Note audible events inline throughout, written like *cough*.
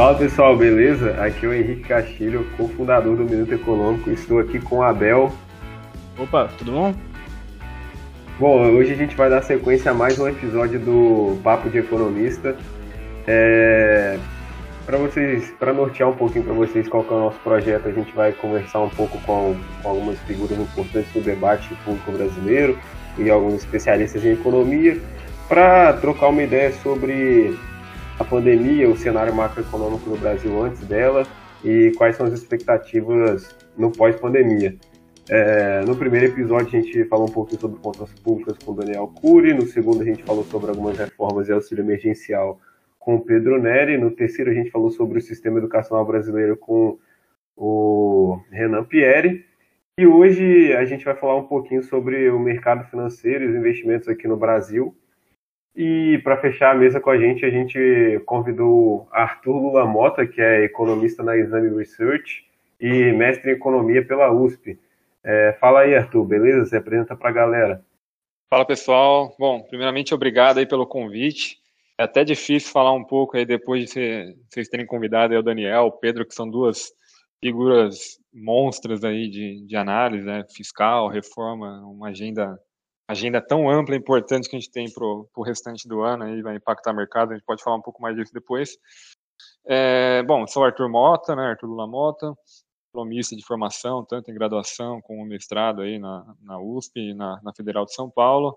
Fala pessoal, beleza? Aqui é o Henrique Castilho, cofundador do Minuto Econômico. Estou aqui com o Abel. Opa, tudo bom? Bom, hoje a gente vai dar sequência a mais um episódio do Papo de Economista. É... Para vocês, para nortear um pouquinho para vocês qual é o nosso projeto, a gente vai conversar um pouco com, com algumas figuras importantes do debate público brasileiro e alguns especialistas em economia para trocar uma ideia sobre a pandemia, o cenário macroeconômico do Brasil antes dela e quais são as expectativas no pós-pandemia. É, no primeiro episódio a gente falou um pouquinho sobre contas públicas com o Daniel Cury, no segundo a gente falou sobre algumas reformas e auxílio emergencial com o Pedro Neri, no terceiro a gente falou sobre o sistema educacional brasileiro com o Renan Pieri, e hoje a gente vai falar um pouquinho sobre o mercado financeiro e os investimentos aqui no Brasil, e para fechar a mesa com a gente, a gente convidou Arthur Lula Mota, que é economista na Exame Research e mestre em economia pela USP. É, fala aí, Arthur, beleza? Se apresenta para a galera. Fala, pessoal. Bom, primeiramente, obrigado aí pelo convite. É até difícil falar um pouco aí depois de vocês terem convidado aí o Daniel, o Pedro, que são duas figuras monstras aí de, de análise né, fiscal, reforma, uma agenda agenda tão ampla e importante que a gente tem para o restante do ano, aí vai impactar o mercado, a gente pode falar um pouco mais disso depois. É, bom, sou Arthur Mota, né, Arthur Lula Mota, diplomista de formação, tanto em graduação como mestrado aí na, na USP e na, na Federal de São Paulo.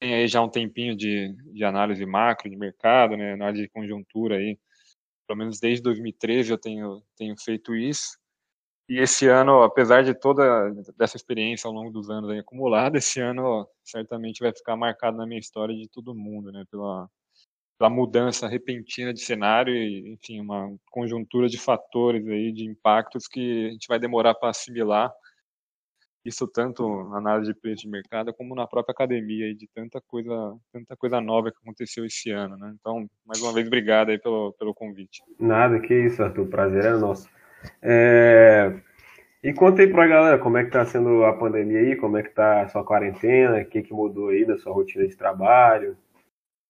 Tem aí já um tempinho de, de análise macro de mercado, né, análise de conjuntura aí, pelo menos desde 2013 eu tenho, tenho feito isso. E esse ano, apesar de toda dessa experiência ao longo dos anos aí acumulada, esse ano certamente vai ficar marcado na minha história de todo mundo, né? Pela, pela mudança repentina de cenário e, enfim, uma conjuntura de fatores aí, de impactos que a gente vai demorar para assimilar. Isso tanto na análise de preço de mercado como na própria academia aí, de tanta coisa, tanta coisa nova que aconteceu esse ano, né? Então, mais uma vez, obrigado aí pelo, pelo convite. Nada, que isso, Arthur. Prazer é nosso. É... E conta aí pra galera como é que tá sendo a pandemia aí, como é que tá a sua quarentena, o que, que mudou aí da sua rotina de trabalho.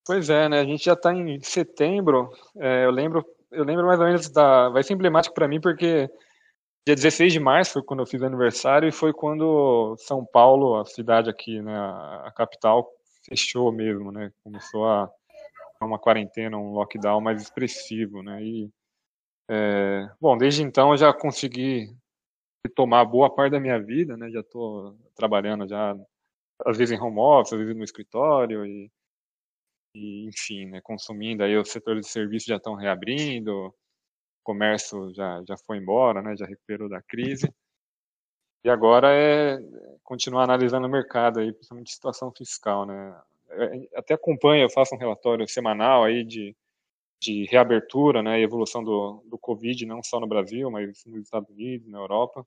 Pois é, né? A gente já está em setembro. É, eu lembro, eu lembro mais ou menos da. Vai ser emblemático para mim porque dia 16 de março quando eu fiz aniversário e foi quando São Paulo, a cidade aqui, né, a capital, fechou mesmo, né? Começou a uma quarentena, um lockdown mais expressivo, né? E é, bom, desde então eu já consegui tomar boa parte da minha vida, né? Já estou trabalhando já às vezes em home office, às vezes no escritório e, e enfim, né? Consumindo aí os setores de serviço já estão reabrindo, comércio já já foi embora, né? Já recuperou da crise. E agora é continuar analisando o mercado aí, principalmente situação fiscal, né? Até acompanho, eu faço um relatório semanal aí de de reabertura, né, evolução do, do Covid, não só no Brasil, mas nos Estados Unidos, na Europa,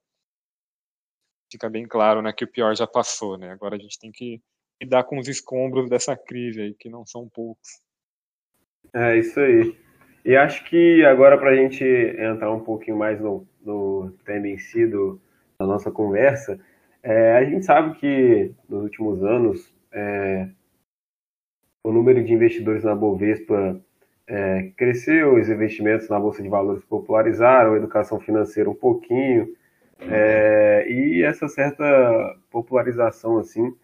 fica bem claro, né, que o pior já passou, né, agora a gente tem que lidar com os escombros dessa crise aí, que não são poucos. É, isso aí. E acho que agora para a gente entrar um pouquinho mais no, no tema em si do, da nossa conversa, é, a gente sabe que nos últimos anos é, o número de investidores na Bovespa é, cresceu, os investimentos na Bolsa de Valores popularizaram, a educação financeira um pouquinho, é, e essa certa popularização assim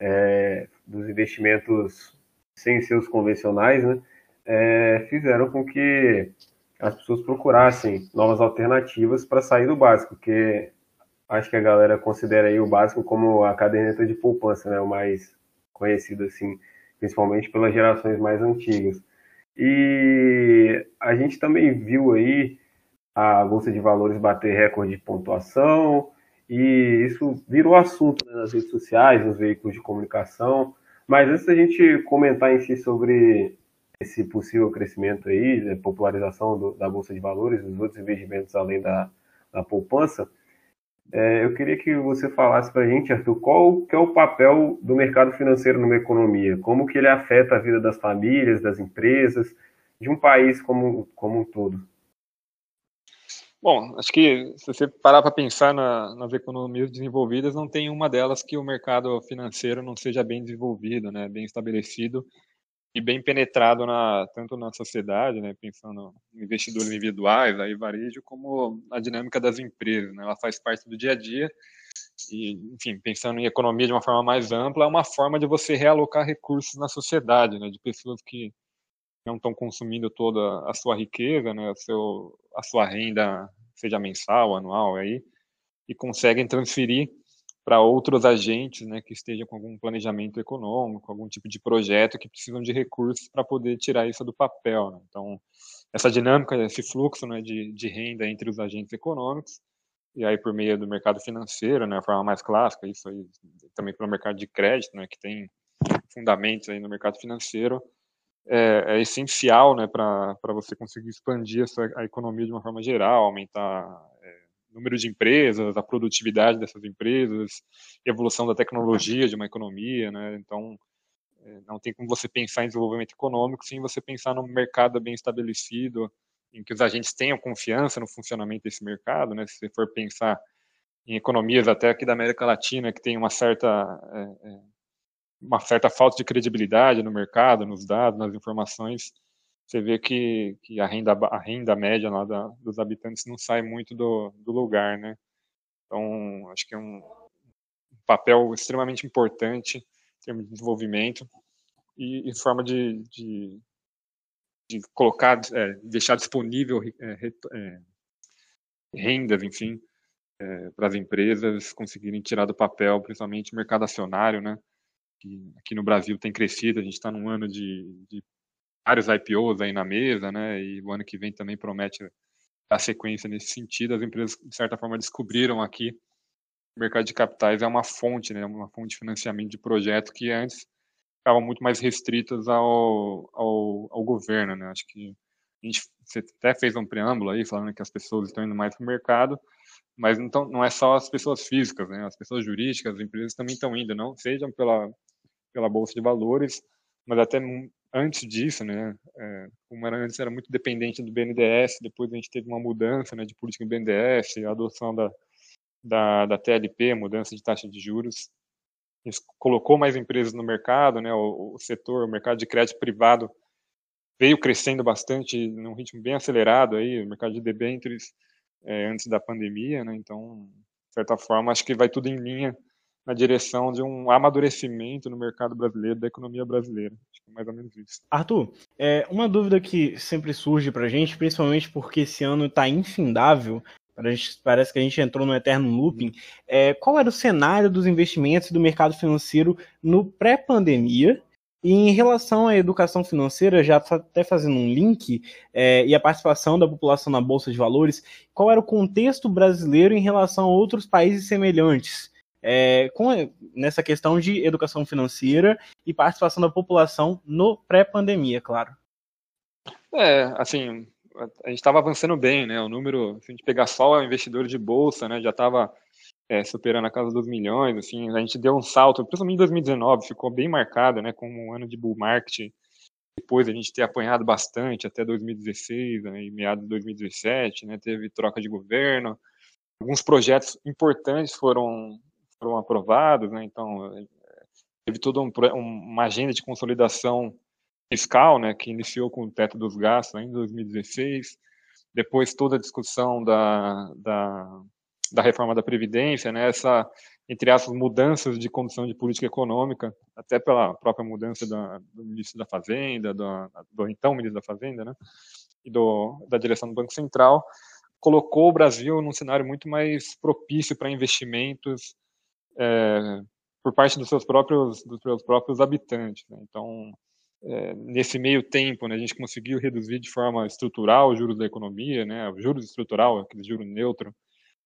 é, dos investimentos sem seus convencionais, né, é, fizeram com que as pessoas procurassem novas alternativas para sair do básico, que acho que a galera considera aí o básico como a caderneta de poupança, né, o mais conhecido assim, principalmente pelas gerações mais antigas. E a gente também viu aí a Bolsa de Valores bater recorde de pontuação, e isso virou assunto né, nas redes sociais, nos veículos de comunicação. Mas antes da gente comentar em si sobre esse possível crescimento aí, né, popularização do, da Bolsa de Valores, dos outros investimentos além da, da poupança, é, eu queria que você falasse para a gente, Arthur, qual que é o papel do mercado financeiro numa economia? Como que ele afeta a vida das famílias, das empresas, de um país como, como um todo? Bom, acho que se você parar para pensar na, nas economias desenvolvidas, não tem uma delas que o mercado financeiro não seja bem desenvolvido, né, bem estabelecido, e bem penetrado na, tanto na sociedade, né, pensando em investidores individuais, aí varejo, como a dinâmica das empresas. Né, ela faz parte do dia a dia e, enfim, pensando em economia de uma forma mais ampla, é uma forma de você realocar recursos na sociedade, né, de pessoas que não estão consumindo toda a sua riqueza, né, a, seu, a sua renda, seja mensal, anual, aí, e conseguem transferir para outros agentes né, que estejam com algum planejamento econômico, algum tipo de projeto que precisam de recursos para poder tirar isso do papel. Né? Então, essa dinâmica, esse fluxo né, de, de renda entre os agentes econômicos, e aí por meio do mercado financeiro, né, a forma mais clássica, isso aí também pelo mercado de crédito, né, que tem fundamentos aí no mercado financeiro, é, é essencial né, para você conseguir expandir a, sua, a economia de uma forma geral, aumentar número de empresas, a produtividade dessas empresas, evolução da tecnologia de uma economia, né? Então, é, não tem como você pensar em desenvolvimento econômico sem você pensar num mercado bem estabelecido, em que os agentes tenham confiança no funcionamento desse mercado, né? Se você for pensar em economias até aqui da América Latina que tem uma certa é, é, uma certa falta de credibilidade no mercado, nos dados, nas informações, você vê que, que a, renda, a renda média lá da, dos habitantes não sai muito do, do lugar, né? Então, acho que é um papel extremamente importante em termos de desenvolvimento e, e forma de, de, de colocar, é, deixar disponível é, é, rendas, enfim, é, para as empresas conseguirem tirar do papel, principalmente o mercado acionário, né? Que aqui no Brasil tem crescido, a gente está num ano de, de vários IPOs aí na mesa, né? E o ano que vem também promete a sequência nesse sentido. As empresas, de certa forma, descobriram aqui que o mercado de capitais é uma fonte, né? Uma fonte de financiamento de projetos que antes estavam muito mais restritas ao, ao, ao governo, né? Acho que a gente você até fez um preâmbulo aí falando que as pessoas estão indo mais para o mercado, mas então não é só as pessoas físicas, né? As pessoas jurídicas, as empresas também estão indo, não sejam pela pela bolsa de valores, mas até antes disso, né, é, era antes era muito dependente do BNDES, depois a gente teve uma mudança né, de política do BNDES, a adoção da, da, da TLP, mudança de taxa de juros, isso colocou mais empresas no mercado, né, o, o setor, o mercado de crédito privado veio crescendo bastante num ritmo bem acelerado aí, o mercado de debêntures é, antes da pandemia, né, então, de certa forma, acho que vai tudo em linha na direção de um amadurecimento no mercado brasileiro, da economia brasileira. Acho que é mais ou menos isso. Arthur, é, uma dúvida que sempre surge para a gente, principalmente porque esse ano está infindável, parece que a gente entrou no eterno looping, é, qual era o cenário dos investimentos do mercado financeiro no pré-pandemia? E em relação à educação financeira, já até fazendo um link, é, e a participação da população na Bolsa de Valores, qual era o contexto brasileiro em relação a outros países semelhantes? É, com, nessa questão de educação financeira e participação da população no pré-pandemia, claro. É, assim, a gente estava avançando bem, né? O número, se a gente pegar só o investidor de bolsa, né, já estava é, superando a casa dos milhões, assim, a gente deu um salto, principalmente em 2019, ficou bem marcado, né, como um ano de bull market, depois a gente ter apanhado bastante até 2016, né, meados de 2017, né, teve troca de governo, alguns projetos importantes foram foram aprovados, né? Então, teve toda um, uma agenda de consolidação fiscal, né, que iniciou com o teto dos gastos em 2016, depois toda a discussão da, da, da reforma da Previdência, né, essa, entre as mudanças de condução de política econômica, até pela própria mudança da, do ministro da Fazenda, do, do então ministro da Fazenda, né, e do, da direção do Banco Central, colocou o Brasil num cenário muito mais propício para investimentos é, por parte dos seus próprios, dos seus próprios habitantes. Né? Então, é, nesse meio tempo, né, a gente conseguiu reduzir de forma estrutural os juros da economia, né, o juros estrutural, aquele juro neutro,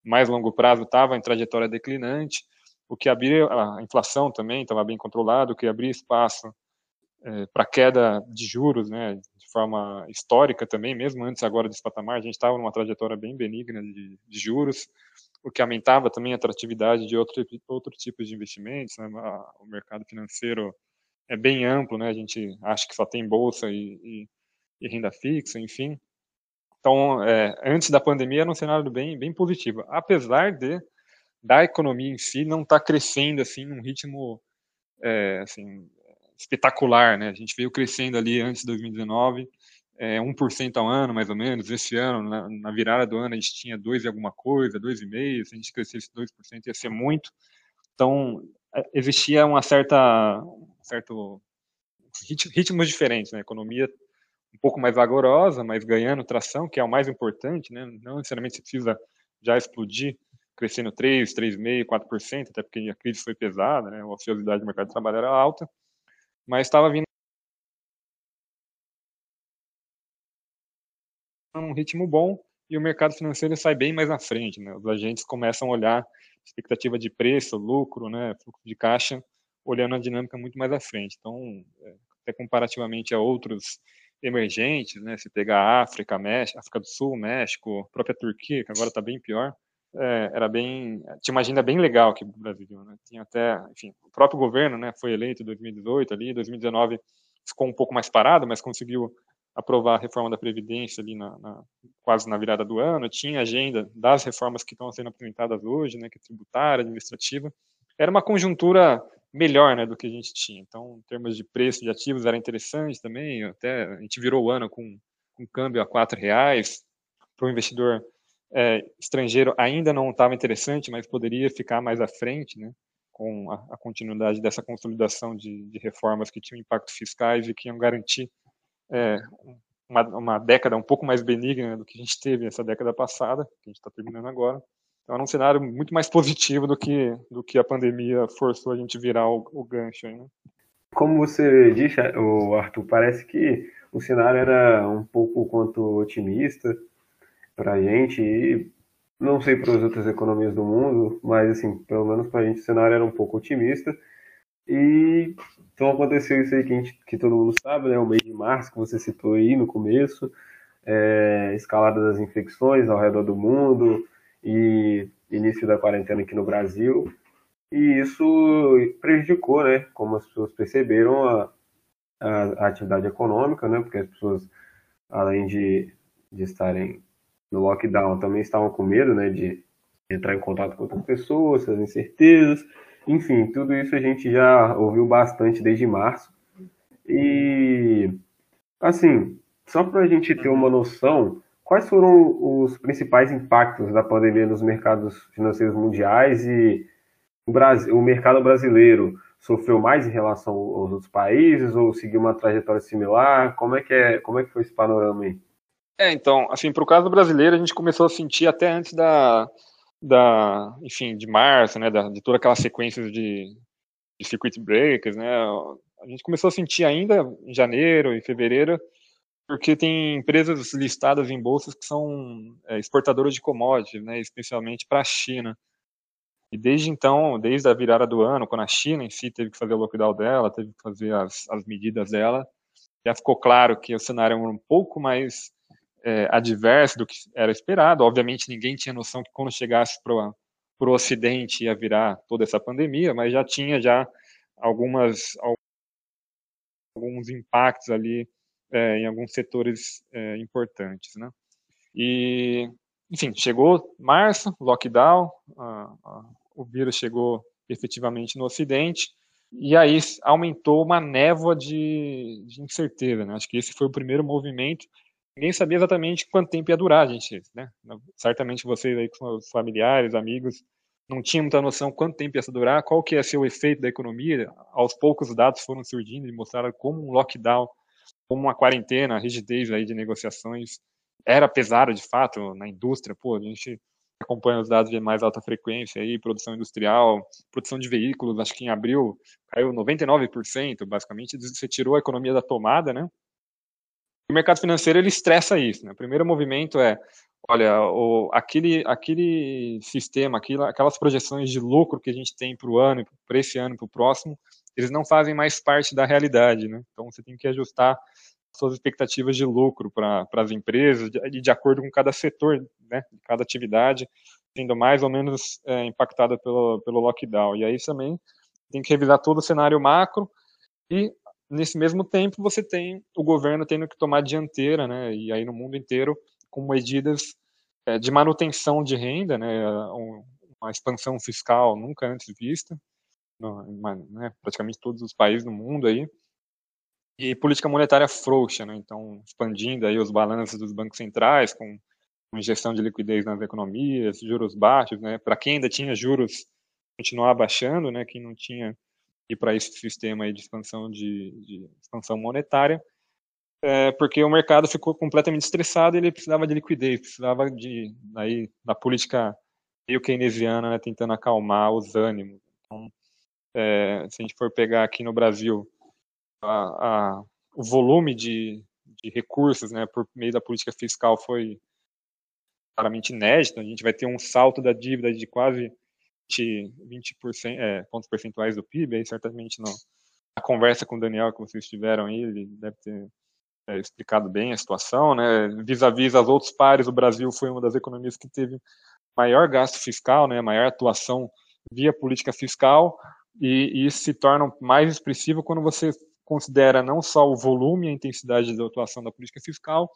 mais longo prazo estava em trajetória declinante, o que abria a inflação também estava bem controlado, o que abria espaço é, para queda de juros, né, de forma histórica também, mesmo antes agora desse patamar, a gente estava numa trajetória bem benigna de, de juros, o que aumentava também a atratividade de outro, outro tipo de investimentos. Né? O mercado financeiro é bem amplo, né? a gente acha que só tem bolsa e, e, e renda fixa, enfim. Então, é, antes da pandemia era um cenário bem, bem positivo, apesar de da economia em si não estar tá crescendo assim num ritmo é, assim espetacular, né? A gente veio crescendo ali antes de 2019, é, 1% ao ano, mais ou menos. Esse ano, na, na, virada do ano, a gente tinha 2 e alguma coisa, 2,5%. Se a gente crescesse 2%, ia ser muito. Então, é, existia uma certa, um certo ritmos diferentes, né? Economia um pouco mais vigorosa, mas ganhando tração, que é o mais importante, né? Não necessariamente você precisa já explodir, crescendo 3, 3,5%, 4%, até porque a crise foi pesada, né? A ociosidade do mercado de trabalho era alta, mas estava vindo um ritmo bom e o mercado financeiro sai bem mais na frente, né? Os agentes começam a olhar expectativa de preço, lucro, né, fluxo de caixa, olhando a dinâmica muito mais à frente. Então, é, até comparativamente a outros emergentes, né, se pegar a África, México, África do Sul, México, a própria Turquia, que agora está bem pior, é, era bem, tinha uma agenda bem legal aqui no Brasil, né? Tinha até, enfim, o próprio governo, né, foi eleito em 2018 ali, 2019 ficou um pouco mais parado, mas conseguiu aprovar a reforma da Previdência ali na, na, quase na virada do ano, tinha agenda das reformas que estão sendo apresentadas hoje, né, que é tributária, administrativa. Era uma conjuntura melhor né, do que a gente tinha. Então, em termos de preço de ativos, era interessante também. Até a gente virou o ano com um câmbio a quatro reais. Para o investidor é, estrangeiro ainda não estava interessante, mas poderia ficar mais à frente, né, com a, continuidade dessa consolidação de, de reformas que tinham impactos fiscais e que iam garantir é, uma, uma, década um pouco mais benigna do que a gente teve essa década passada, que a gente está terminando agora. Então era um cenário muito mais positivo do que, do que a pandemia forçou a gente virar o, o gancho. Né? Como você disse, Arthur, parece que o cenário era um pouco quanto otimista para a gente e não sei para as outras economias do mundo, mas assim, pelo menos para a gente o cenário era um pouco otimista. E então aconteceu isso aí que, gente, que todo mundo sabe, né? O mês de março que você citou aí no começo, é, escalada das infecções ao redor do mundo e início da quarentena aqui no Brasil. E isso prejudicou, né? Como as pessoas perceberam a, a, a atividade econômica, né? Porque as pessoas, além de, de estarem no lockdown, também estavam com medo, né? De entrar em contato com outras pessoas, as incertezas. Enfim, tudo isso a gente já ouviu bastante desde março. E, assim, só para a gente ter uma noção, quais foram os principais impactos da pandemia nos mercados financeiros mundiais e o, Brasil, o mercado brasileiro sofreu mais em relação aos outros países ou seguiu uma trajetória similar? Como é que, é, como é que foi esse panorama aí? É, então, assim, para o caso brasileiro, a gente começou a sentir até antes da, da, enfim, de março, né, da, de toda aquela sequência de, de circuit breakers, né, a gente começou a sentir ainda em janeiro e fevereiro, porque tem empresas listadas em bolsas que são é, exportadoras de commodities, né, especialmente para a China. E desde então, desde a virada do ano, quando a China em si teve que fazer o lockdown dela, teve que fazer as, as medidas dela, já ficou claro que o cenário era um pouco mais é, adverso do que era esperado. Obviamente, ninguém tinha noção que quando chegasse para o Ocidente ia virar toda essa pandemia, mas já tinha já algumas alguns impactos ali é, em alguns setores é, importantes, né? E enfim, chegou março, lockdown, a, a, o vírus chegou efetivamente no Ocidente e aí aumentou uma névoa de, de incerteza, né? Acho que esse foi o primeiro movimento ninguém sabia exatamente quanto tempo ia durar, gente, né? Certamente vocês aí com os familiares, amigos, não tinham muita noção quanto tempo ia durar, qual que ia ser o efeito da economia. Aos poucos os dados foram surgindo e mostraram como um lockdown, como uma quarentena, a rigidez aí de negociações era pesada de fato na indústria. Pô, a gente acompanha os dados de mais alta frequência aí, produção industrial, produção de veículos, acho que em abril caiu 99%, basicamente, você tirou a economia da tomada, né? O mercado financeiro ele estressa isso. Né? O primeiro movimento é, olha, o, aquele, aquele sistema, aquelas projeções de lucro que a gente tem para o ano, para esse ano, para o próximo, eles não fazem mais parte da realidade. Né? Então você tem que ajustar suas expectativas de lucro para as empresas, de, de acordo com cada setor, né, cada atividade, sendo mais ou menos é, impactada pelo, pelo lockdown. E aí também tem que revisar todo o cenário macro e nesse mesmo tempo você tem o governo tendo que tomar dianteira, né, e aí no mundo inteiro com medidas é, de manutenção de renda, né, uma expansão fiscal nunca antes vista, né, praticamente todos os países do mundo aí, e política monetária frouxa, né? então expandindo aí os balanços dos bancos centrais com injeção de liquidez nas economias, juros baixos, né? Para quem ainda tinha juros, continuar baixando, né? Quem não tinha ir para esse sistema de expansão de, de expansão monetária, é, porque o mercado ficou completamente estressado e ele precisava de liquidez, precisava de aí da política meio keynesiana, né? Tentando acalmar os ânimos. Então, é, se a gente for pegar aqui no Brasil a, a, o volume de, de recursos, né, por meio da política fiscal foi claramente inédito. A gente vai ter um salto da dívida de quase 20%, é, pontos percentuais do PIB. Aí, certamente, no, na conversa com o Daniel que vocês tiveram aí, ele deve ter é, explicado bem a situação. Né? Vis-à-vis -vis aos outros pares, o Brasil foi uma das economias que teve maior gasto fiscal, né, maior atuação via política fiscal, e, e isso se torna mais expressivo quando você considera não só o volume e a intensidade da atuação da política fiscal,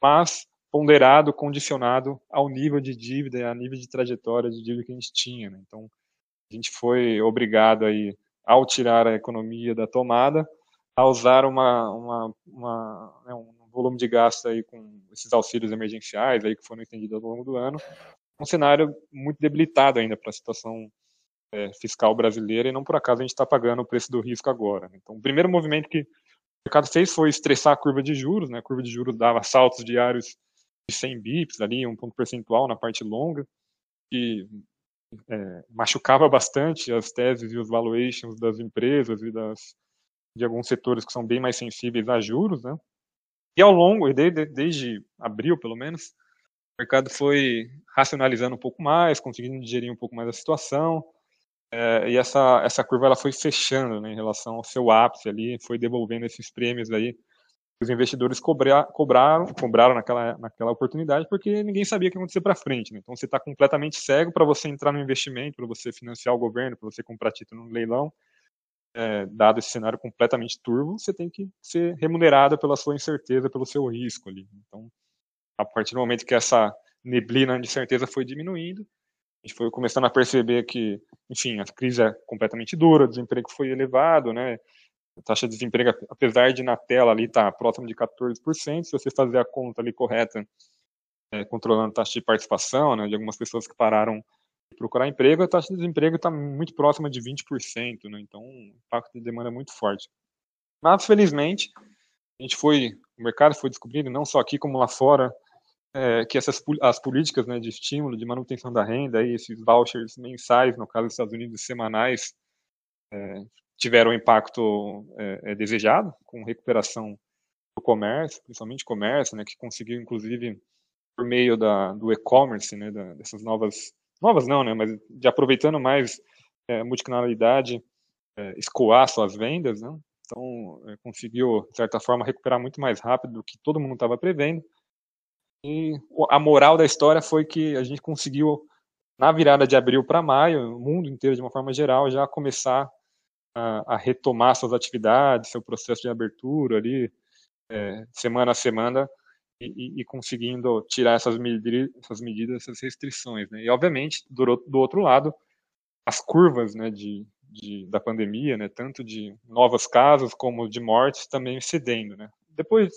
mas ponderado, condicionado ao nível de dívida ao nível de trajetória de dívida que a gente tinha. Né? Então, a gente foi obrigado aí, ao tirar a economia da tomada, a usar uma, uma, uma né, um volume de gasto aí com esses auxílios emergenciais aí que foram estendidos ao longo do ano, um cenário muito debilitado ainda para a situação é, fiscal brasileira e não por acaso a gente está pagando o preço do risco agora. Né? Então, o primeiro movimento que o mercado fez foi estressar a curva de juros, né? A curva de juros dava saltos diários de 100 bips ali, um ponto percentual na parte longa, que é, machucava bastante as teses e os valuations das empresas e das, de alguns setores que são bem mais sensíveis a juros, né? E ao longo, desde, desde abril pelo menos, o mercado foi racionalizando um pouco mais, conseguindo digerir um pouco mais a situação, é, e essa, essa curva ela foi fechando né, em relação ao seu ápice ali, foi devolvendo esses prêmios aí os investidores cobrar, cobraram, cobraram naquela, naquela oportunidade porque ninguém sabia o que ia acontecer para frente. Né? Então você está completamente cego para você entrar no investimento, para você financiar o governo, para você comprar título no leilão. É, dado esse cenário completamente turvo, você tem que ser remunerado pela sua incerteza, pelo seu risco ali. Então, a partir do momento que essa neblina de certeza foi diminuindo, a gente foi começando a perceber que, enfim, a crise é completamente dura, o desemprego foi elevado, né? A taxa de desemprego, apesar de na tela ali estar tá próximo de 14%, se você fazer a conta ali correta, é, controlando a taxa de participação, né, de algumas pessoas que pararam de procurar emprego, a taxa de desemprego está muito próxima de 20%, né? Então, o impacto de demanda é muito forte. Mas, felizmente, a gente foi, o mercado foi descobrindo, não só aqui como lá fora, é, que essas as políticas né, de estímulo, de manutenção da renda, aí, esses vouchers mensais, no caso dos Estados Unidos, semanais, é, tiveram um impacto é, é, desejado, com recuperação do comércio, principalmente comércio, né, que conseguiu, inclusive, por meio da, do e-commerce, né, da, dessas novas, novas não, né, mas de aproveitando mais é, multicanalidade, é, escoar suas vendas, né, então é, conseguiu, de certa forma, recuperar muito mais rápido do que todo mundo estava prevendo, e a moral da história foi que a gente conseguiu, na virada de abril para maio, o mundo inteiro, de uma forma geral, já começar a, a retomar suas atividades, seu processo de abertura ali, é, semana a semana, e, e, conseguindo tirar essas essas medidas, essas restrições. Né? E, obviamente, do, do outro lado, as curvas né, de, de, da pandemia, né, tanto de novos casos como de mortes, também cedendo. Né? Depois,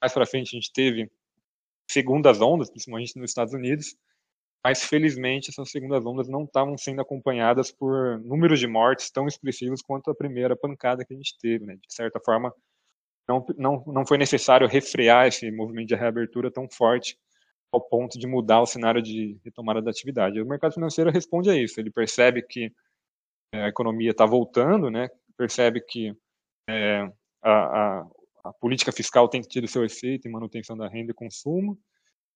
mais para frente, a gente teve segundas ondas, principalmente nos Estados Unidos, mas felizmente essas segundas ondas não estavam sendo acompanhadas por números de mortes tão expressivos quanto a primeira pancada que a gente teve, né? De certa forma, não, não, não foi necessário refrear esse movimento de reabertura tão forte ao ponto de mudar o cenário de retomada da atividade. O mercado financeiro responde a isso, ele percebe que é, a economia está voltando, né? percebe que é, a, a, a política fiscal tem tido seu efeito em manutenção da renda e consumo,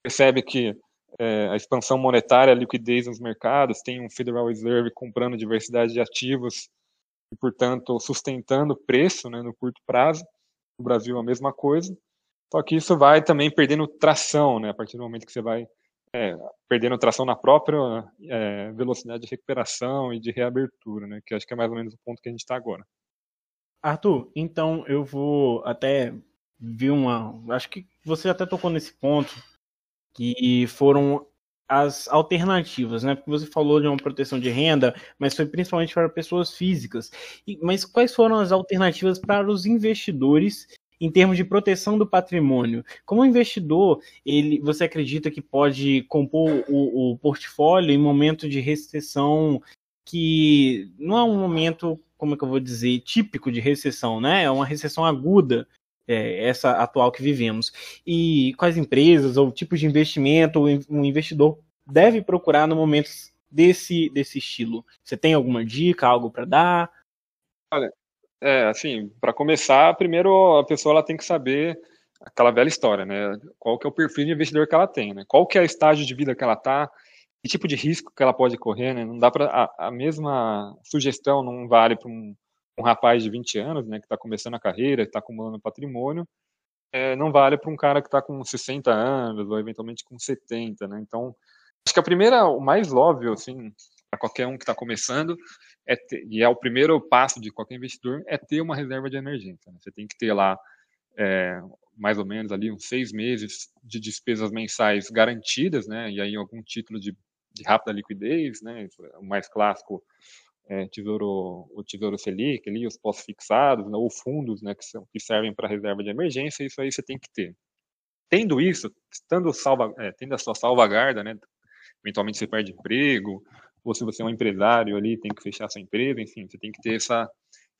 percebe que é, a expansão monetária, a liquidez nos mercados, tem um Federal Reserve comprando diversidade de ativos e, portanto, sustentando o preço né, no curto prazo. No Brasil, a mesma coisa. Só que isso vai também perdendo tração, né, a partir do momento que você vai é, perdendo tração na própria é, velocidade de recuperação e de reabertura, né, que acho que é mais ou menos o ponto que a gente está agora. Arthur, então eu vou até ver uma. Acho que você até tocou nesse ponto, que foram as alternativas, né? Porque você falou de uma proteção de renda, mas foi principalmente para pessoas físicas. E, mas quais foram as alternativas para os investidores em termos de proteção do patrimônio. Como investidor, ele, você acredita que pode compor o, o portfólio em momento de recessão que não é um momento, como é que eu vou dizer, típico de recessão, né? É uma recessão aguda, é, essa atual que vivemos. E quais empresas ou tipos de investimento um investidor deve procurar no momento desse, desse estilo? Você tem alguma dica, algo para dar? Olha, é, assim, para começar, primeiro a pessoa ela tem que saber aquela velha história, né? Qual que é o perfil de investidor que ela tem, né? Qual que é o estágio de vida que ela está, que tipo de risco que ela pode correr, né? Não dá para a, a, mesma sugestão não vale para um, um, rapaz de 20 anos, né, que está começando a carreira, está acumulando patrimônio, é, não vale para um cara que está com 60 anos ou eventualmente com 70, né? Então, acho que a primeira, o mais óbvio, assim, para qualquer um que está começando, é ter, e é o primeiro passo de qualquer investidor, é ter uma reserva de emergência. Né? Você tem que ter lá é, mais ou menos ali uns seis meses de despesas mensais garantidas, né? E aí algum título de de rápida liquidez, né? O mais clássico é tesouro, o tesouro Selic, ali, os pós-fixados, né? ou fundos, né? Que, são, que servem para reserva de emergência, isso aí você tem que ter. Tendo isso, estando salva, é, tendo a sua salvaguarda, né? Eventualmente você perde emprego, ou se você é um empresário ali, tem que fechar sua empresa, enfim, você tem que ter essa,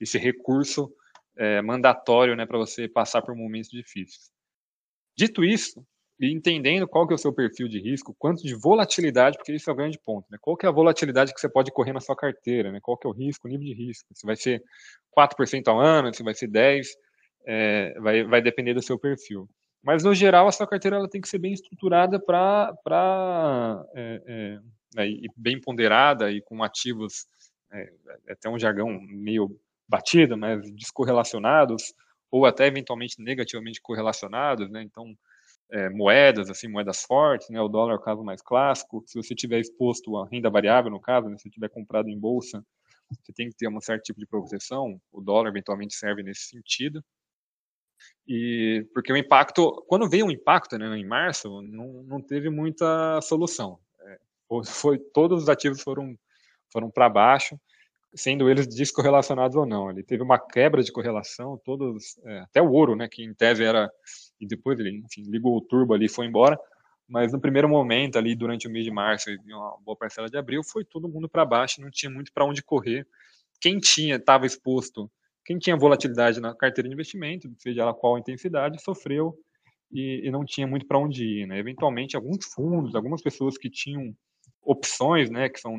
esse recurso é, mandatório, né? Para você passar por momentos difíceis. Dito isso, e entendendo qual que é o seu perfil de risco, quanto de volatilidade, porque isso é o grande ponto, né? Qual que é a volatilidade que você pode correr na sua carteira, né? Qual que é o risco, o nível de risco? Se vai ser 4% ao ano, se vai ser 10%, é, vai, vai depender do seu perfil. Mas, no geral, a sua carteira ela tem que ser bem estruturada para... É, é, né, bem ponderada e com ativos, é, é até um jargão meio batido, mas descorrelacionados, ou até eventualmente negativamente correlacionados, né? Então, é, moedas, assim, moedas fortes, né? O dólar é o caso mais clássico. Se você tiver exposto a renda variável, no caso, né? se você tiver comprado em bolsa, você tem que ter um certo tipo de proteção. O dólar eventualmente serve nesse sentido. E porque o impacto, quando veio um impacto, né, em março, não, não teve muita solução. É, foi, todos os ativos foram foram para baixo, sendo eles descorrelacionados ou não. Ele teve uma quebra de correlação, todos, é, até o ouro, né, que em tese era e depois ele, enfim, ligou o turbo ali e foi embora. Mas no primeiro momento, ali durante o mês de março e uma boa parcela de abril, foi todo mundo para baixo, não tinha muito para onde correr. Quem tinha, estava exposto, quem tinha volatilidade na carteira de investimento, seja ela qual intensidade, sofreu e, e não tinha muito para onde ir. Né? Eventualmente, alguns fundos, algumas pessoas que tinham opções, né, que são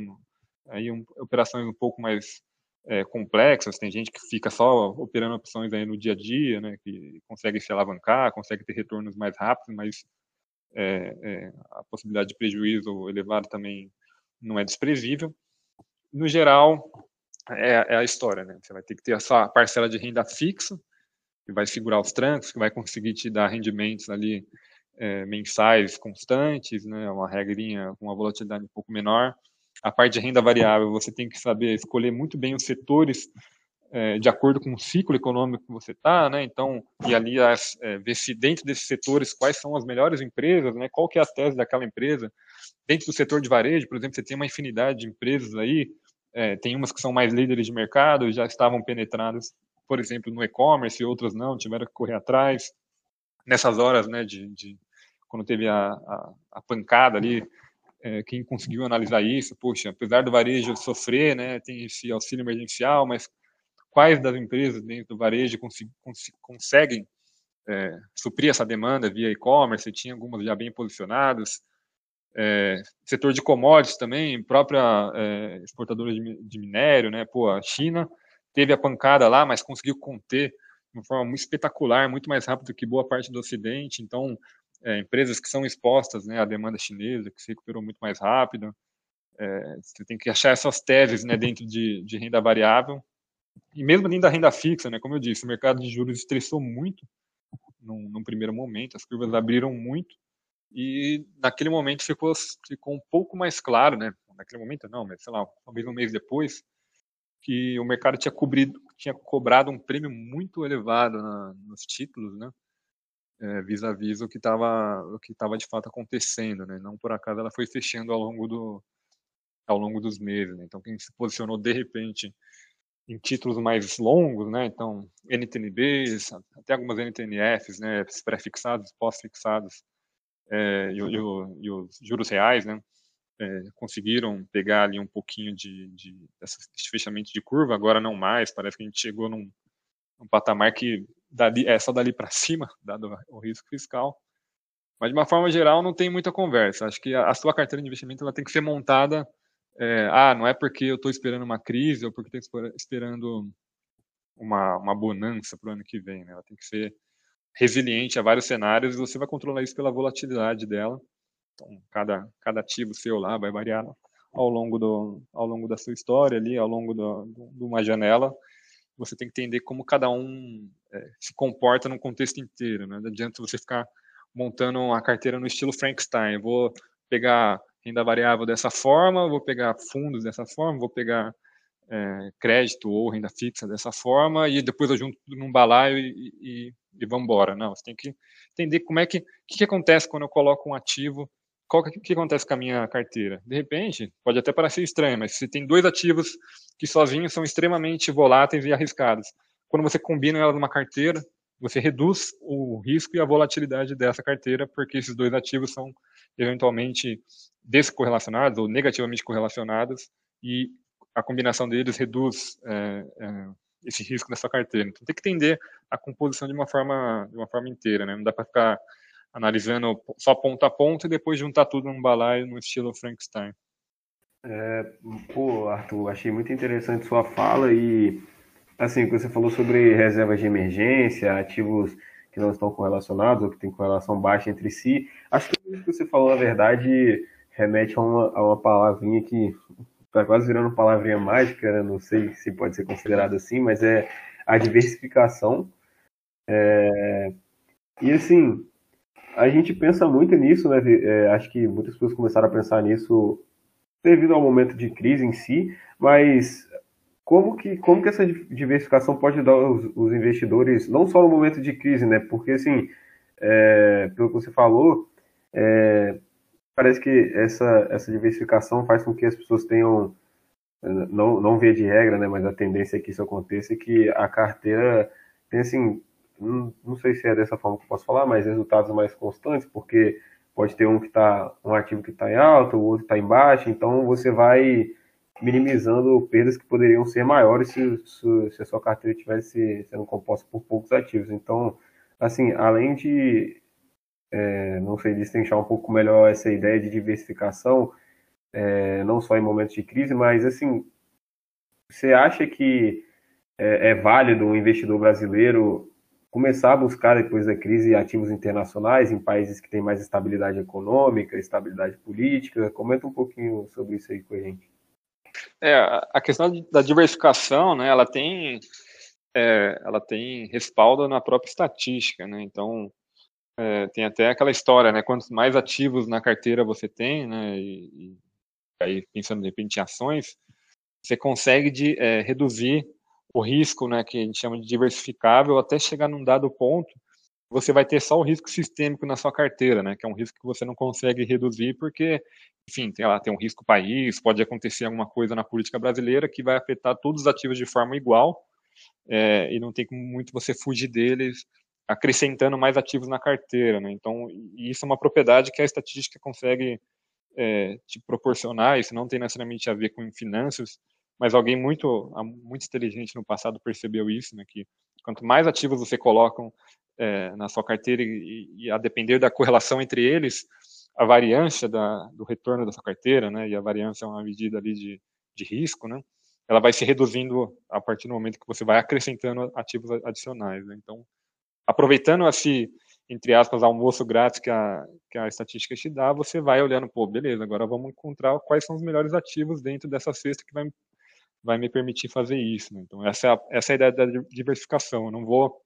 aí um, operações um pouco mais é, complexas, tem gente que fica só operando opções aí no dia a dia, né, que consegue se alavancar, consegue ter retornos mais rápidos, mas é, é, a possibilidade de prejuízo elevado também não é desprezível. No geral, é, é, a história, né? Você vai ter que ter essa parcela de renda fixa, que vai segurar os trancos, que vai conseguir te dar rendimentos ali é, mensais constantes, né? Uma regrinha com uma volatilidade um pouco menor a parte de renda variável, você tem que saber escolher muito bem os setores é, de acordo com o ciclo econômico que você está, né? Então, e ali é, ver se dentro desses setores quais são as melhores empresas, né? Qual que é a tese daquela empresa? Dentro do setor de varejo, por exemplo, você tem uma infinidade de empresas aí, é, tem umas que são mais líderes de mercado, já estavam penetradas, por exemplo, no e-commerce, e outras não, tiveram que correr atrás. Nessas horas, né, de, de quando teve a, a, a pancada ali, é, quem conseguiu analisar isso, poxa, apesar do varejo sofrer, né, tem esse auxílio emergencial, mas quais das empresas dentro do varejo cons cons conseguem é, suprir essa demanda via e-commerce? Tinha algumas já bem posicionadas. É, setor de commodities também, própria é, exportadora de, de, minério, né? Pô, a China teve a pancada lá, mas conseguiu conter de uma forma muito espetacular, muito mais rápido que boa parte do Ocidente. Então, é, empresas que são expostas né, à demanda chinesa, que se recuperou muito mais rápido. É, você tem que achar essas teses né, dentro de, de, renda variável. E mesmo dentro da renda fixa, né, como eu disse, o mercado de juros estressou muito num, num primeiro momento, as curvas abriram muito, e naquele momento ficou, ficou um pouco mais claro, né, naquele momento não, mas sei lá, talvez um mês depois, que o mercado tinha, cobrido, tinha cobrado um prêmio muito elevado na, nos títulos, né, é, vis-a-vis o que estava o que estava de fato acontecendo, né? Não por acaso ela foi fechando ao longo do ao longo dos meses. Né? Então quem se posicionou de repente em títulos mais longos, né? Então, NTNBs, até algumas NTNFs, né? Pré-fixados, pós-fixados, é, e, e, e, os juros reais, né? É, conseguiram pegar ali um pouquinho de, de, desse fechamento de curva, agora não mais, parece que a gente chegou num, num patamar que dali, é só dali para *laughs* cima, dado o risco fiscal. Mas, de uma forma geral, não tem muita conversa. Acho que a, a sua carteira de investimento ela tem que ser montada é, ah, não é porque eu estou esperando uma crise ou porque estou esperando uma, uma bonança para o ano que vem. Né? Ela tem que ser resiliente a vários cenários e você vai controlar isso pela volatilidade dela. Então, cada, cada ativo seu lá vai variar ao longo, do, ao longo da sua história ali, ao longo de uma janela. Você tem que entender como cada um é, se comporta no contexto inteiro. Né? Não adianta você ficar montando uma carteira no estilo Frankenstein. vou pegar renda variável dessa forma, vou pegar fundos dessa forma, vou pegar é, crédito ou renda fixa dessa forma, e depois eu junto num balaio e, e, e vamos embora. Não, você tem que entender como é que, que, que acontece quando eu coloco um ativo, qual que, que acontece com a minha carteira. De repente, pode até parecer estranho, mas você tem dois ativos que sozinhos são extremamente voláteis e arriscados. Quando você combina elas numa carteira, você reduz o risco e a volatilidade dessa carteira, porque esses dois ativos são eventualmente descorrelacionados ou negativamente correlacionados e a combinação deles reduz é, é, esse risco nessa carteira. Então tem que entender a composição de uma forma de uma forma inteira, né? Não dá para ficar analisando só ponto a ponto e depois juntar tudo num balaio no estilo Frankenstein. É, pô, Arthur, achei muito interessante sua fala e assim, o que você falou sobre reservas de emergência, ativos que não estão correlacionados ou que têm correlação baixa entre si. Acho que isso que você falou, na verdade, remete a uma, a uma palavrinha que está quase virando palavrinha mágica, né? não sei se pode ser considerado assim, mas é a diversificação. É... E assim, a gente pensa muito nisso, né? É, acho que muitas pessoas começaram a pensar nisso devido ao momento de crise em si, mas como que, como que essa diversificação pode dar aos, os investidores, não só no momento de crise, né? Porque, assim, é, pelo que você falou, é, parece que essa, essa diversificação faz com que as pessoas tenham, não, não via de regra, né? Mas a tendência é que isso aconteça é que a carteira tem, assim, não, sei se é dessa forma que eu posso falar, mas resultados mais constantes, porque pode ter um que tá, um ativo que está em alta, o outro está em baixa, então você vai minimizando perdas que poderiam ser maiores se, se, se a sua carteira estivesse sendo composta por poucos ativos. Então, assim, além de, é, não sei, destrinchar um pouco melhor essa ideia de diversificação, é, não só em momentos de crise, mas, assim, você acha que é, é válido um investidor brasileiro começar a buscar, depois da crise, ativos internacionais em países que têm mais estabilidade econômica, estabilidade política? Comenta um pouquinho sobre isso aí com a gente. É, a questão da diversificação, né, ela tem, é, ela tem respaldo na própria estatística, né, então é, tem até aquela história, né, quantos mais ativos na carteira você tem, né, e, e aí pensando de repente em ações, você consegue de, é, reduzir o risco, né, que a gente chama de diversificável, até chegar num dado ponto você vai ter só o risco sistêmico na sua carteira, né? Que é um risco que você não consegue reduzir porque, enfim, tem lá tem um risco país, pode acontecer alguma coisa na política brasileira que vai afetar todos os ativos de forma igual é, e não tem muito você fugir deles acrescentando mais ativos na carteira, né? Então, isso é uma propriedade que a estatística consegue é, te proporcionar. Isso não tem necessariamente a ver com finanças, mas alguém muito muito inteligente no passado percebeu isso, né? Que quanto mais ativos você colocam é, na sua carteira e, e, a depender da correlação entre eles, a variância da, do retorno da sua carteira, né, e a variância é uma medida ali de, de risco, né, ela vai se reduzindo a partir do momento que você vai acrescentando ativos adicionais. Né? Então, aproveitando esse, entre aspas, almoço grátis que a, que a estatística te dá, você vai olhando, pô, beleza, agora vamos encontrar quais são os melhores ativos dentro dessa cesta que vai, vai me permitir fazer isso. Né? Então, essa é, a, essa é a ideia da diversificação. Eu não vou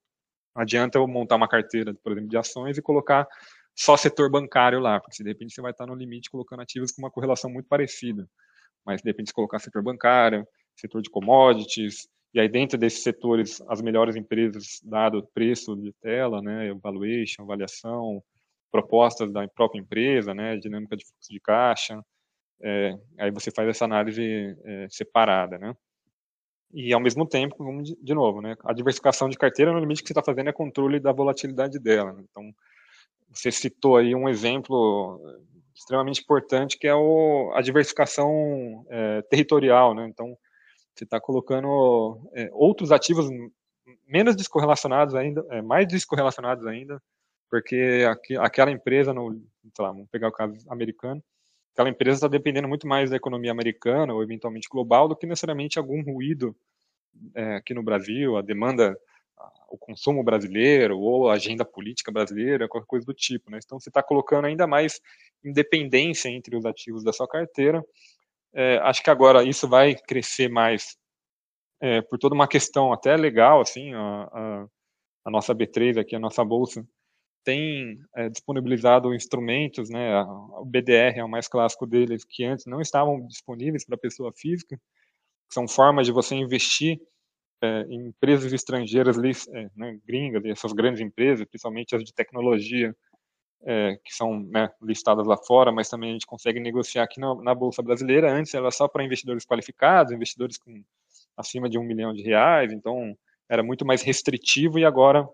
não adianta eu montar uma carteira, por exemplo, de ações e colocar só setor bancário lá, porque de repente você vai estar no limite colocando ativos com uma correlação muito parecida. Mas de repente se colocar setor bancário, setor de commodities, e aí dentro desses setores as melhores empresas, dado preço de tela, né, valuation, avaliação, propostas da própria empresa, né, dinâmica de fluxo de caixa, é, aí você faz essa análise é, separada, né. E, ao mesmo tempo, de novo, né, a diversificação de carteira, no limite que você está fazendo é controle da volatilidade dela. Né? Então, você citou aí um exemplo extremamente importante, que é o, a diversificação é, territorial. Né? Então, você está colocando é, outros ativos menos descorrelacionados ainda, é, mais descorrelacionados ainda, porque aqui, aquela empresa, no, lá, vamos pegar o caso americano, aquela empresa está dependendo muito mais da economia americana ou eventualmente global do que necessariamente algum ruído é, aqui no Brasil, a demanda, o consumo brasileiro ou a agenda política brasileira, qualquer coisa do tipo. Né? Então você está colocando ainda mais independência entre os ativos da sua carteira. É, acho que agora isso vai crescer mais é, por toda uma questão até legal, assim, a, a, a nossa B3 aqui, a nossa bolsa, tem é, disponibilizado instrumentos, né, o BDR é o mais clássico deles, que antes não estavam disponíveis para pessoa física, são formas de você investir é, em empresas estrangeiras, é, né, gringas, essas grandes empresas, principalmente as de tecnologia, é, que são né, listadas lá fora, mas também a gente consegue negociar aqui na, na Bolsa Brasileira. Antes era só para investidores qualificados, investidores com acima de um milhão de reais, então era muito mais restritivo e agora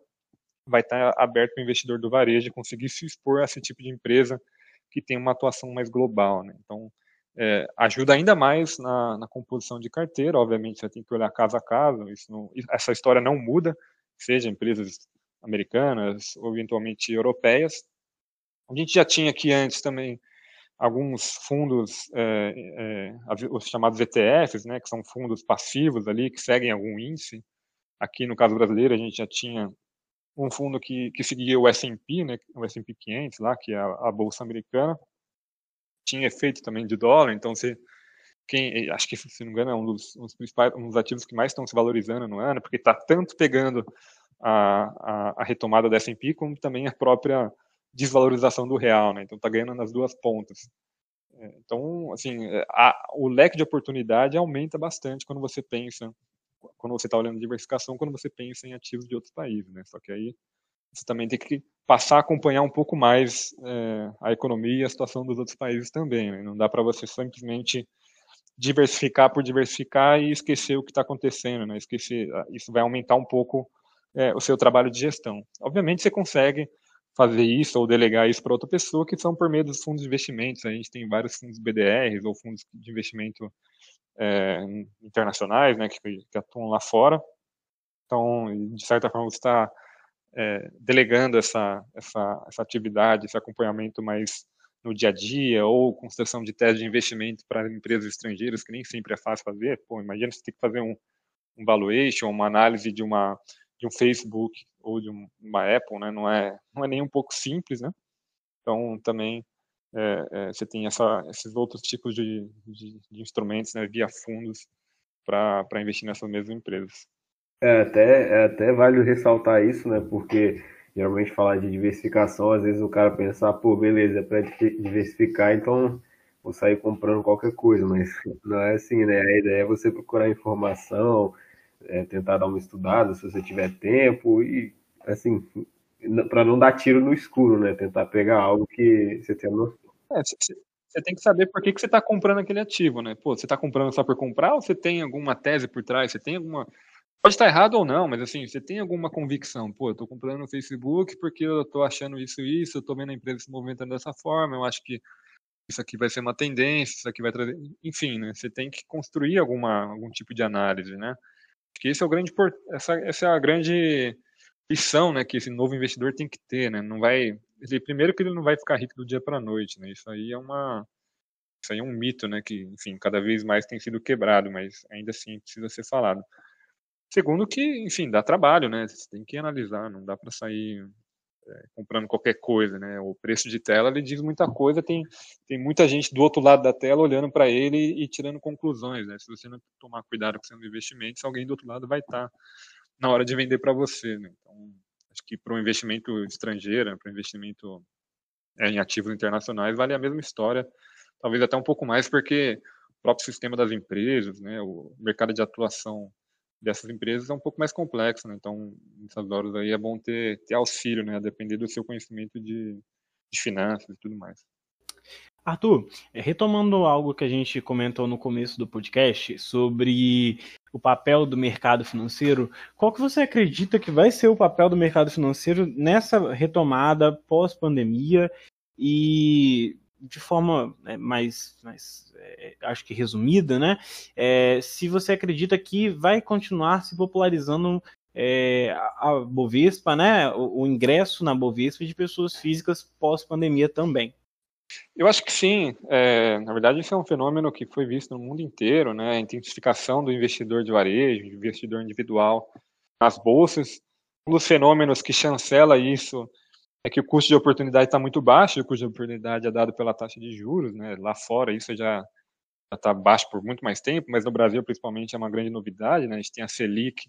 vai estar aberto para o investidor do varejo conseguir se expor a esse tipo de empresa que tem uma atuação mais global. Né? Então, é, ajuda ainda mais na, na, composição de carteira. Obviamente, você tem que olhar caso a caso. Não, essa história não muda, seja empresas americanas ou eventualmente europeias. A gente já tinha aqui antes também alguns fundos, é, é, os chamados ETFs, né, que são fundos passivos ali, que seguem algum índice. Aqui no caso brasileiro, a gente já tinha um fundo que, que seguia o S&P, né, o S&P 500 lá, que é a, a, bolsa americana. Tinha efeito também de dólar, então você quem, acho que se não me engano é um dos, um dos principais, um dos ativos que mais estão se valorizando no ano, porque está tanto pegando a, a, a retomada da S&P como também a própria desvalorização do real, né? Então está ganhando nas duas pontas. É, então, assim, é, a, o leque de oportunidade aumenta bastante quando você pensa, quando você está olhando diversificação, quando você pensa em ativos de outros países, né? Só que aí você também tem que passar a acompanhar um pouco mais é, a economia e a situação dos outros países também. Né? Não dá para você simplesmente diversificar por diversificar e esquecer o que está acontecendo, né? Esquecer, ah, isso vai aumentar um pouco é, o seu trabalho de gestão. Obviamente você consegue fazer isso ou delegar isso para outra pessoa, que são por meio dos fundos de investimentos. A gente tem vários fundos BDRs ou fundos de investimento é, internacionais, né, que, que, atuam lá fora. Então, de certa forma, você está é, delegando essa, essa, essa atividade, esse acompanhamento mais no dia a dia, ou construção de tese de investimento para empresas estrangeiras, que nem sempre é fácil fazer. Pô, imagina você ter que fazer um, um valuation, uma análise de uma de um Facebook ou de uma Apple, né? Não é, não é nem um pouco simples, né? Então, também é, é, você tem essa, esses outros tipos de, de, de instrumentos, né, via fundos, para investir nessas mesmas empresas. É até, é até vale ressaltar isso, né? Porque geralmente falar de diversificação, às vezes o cara pensa, ah, pô, beleza, é para diversificar, então vou sair comprando qualquer coisa, mas não é assim, né? A ideia é você procurar informação, é, tentar dar uma estudada se você tiver tempo e assim para não dar tiro no escuro, né? Tentar pegar algo que você tenha noção. É, você tem que saber por que, que você está comprando aquele ativo, né? Pô, você está comprando só por comprar ou você tem alguma tese por trás? Você tem alguma pode estar errado ou não, mas assim, você tem alguma convicção? Pô, eu tô comprando no Facebook porque eu tô achando isso e isso, eu tô vendo a empresa se movimentando dessa forma, eu acho que isso aqui vai ser uma tendência, isso aqui vai trazer, enfim, né? Você tem que construir alguma algum tipo de análise, né? Acho que esse é o grande essa, essa é a grande lição, né, que esse novo investidor tem que ter, né? Não vai, ele, primeiro que ele não vai ficar rico do dia para a noite, né? Isso aí é uma isso aí é um mito, né, que, enfim, cada vez mais tem sido quebrado, mas ainda assim precisa ser falado. Segundo que, enfim, dá trabalho, né? Você tem que analisar, não dá para sair é, comprando qualquer coisa, né? O preço de tela ele diz muita coisa, tem, tem muita gente do outro lado da tela olhando para ele e, tirando conclusões, né? Se você não tomar cuidado com seus investimentos, alguém do outro lado vai estar tá na hora de vender para você, né? Então, acho que para um investimento estrangeiro, para um investimento é, em ativos internacionais, vale a mesma história, talvez até um pouco mais, porque o próprio sistema das empresas, né? O mercado de atuação dessas empresas é um pouco mais complexo, né? Então, nessas horas aí é bom ter, ter auxílio, né? A depender do seu conhecimento de, de finanças e tudo mais. Arthur, é, retomando algo que a gente comentou no começo do podcast sobre o papel do mercado financeiro, qual que você acredita que vai ser o papel do mercado financeiro nessa retomada pós-pandemia e de forma né, mais, mais é, acho que resumida, né? É, se você acredita que vai continuar se popularizando é, a Bovespa, né? O, o ingresso na Bovespa de pessoas físicas pós-pandemia também. Eu acho que sim. É, na verdade, isso é um fenômeno que foi visto no mundo inteiro, né? A intensificação do investidor de varejo, do investidor individual nas bolsas. Um dos fenômenos que chancela isso é que o custo de oportunidade está muito baixo, e o custo de oportunidade é dado pela taxa de juros, né? Lá fora isso já está baixo por muito mais tempo, mas no Brasil principalmente é uma grande novidade, né? A gente tem a Selic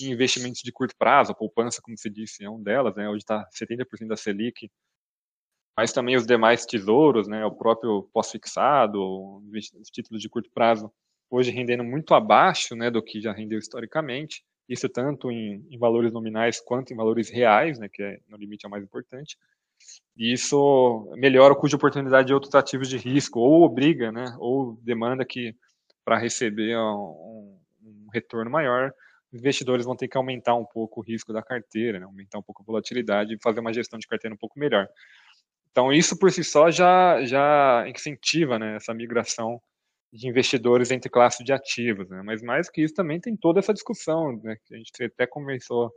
e investimentos de curto prazo, a poupança, como se disse, é um delas, né? Hoje está 70% da Selic mas também os demais tesouros, né, o próprio pós-fixado, os títulos de curto prazo, hoje rendendo muito abaixo né, do que já rendeu historicamente, isso tanto em, em valores nominais quanto em valores reais, né, que é, no limite é o mais importante. E isso melhora o custo de oportunidade de outros ativos de risco, ou obriga, né, ou demanda que para receber um, um, retorno maior, investidores vão ter que aumentar um pouco o risco da carteira, né, aumentar um pouco a volatilidade e fazer uma gestão de carteira um pouco melhor. Então, isso por si só já, já incentiva né, essa migração de investidores entre classes de ativos. Né? Mas mais que isso, também tem toda essa discussão, né, que a gente até começou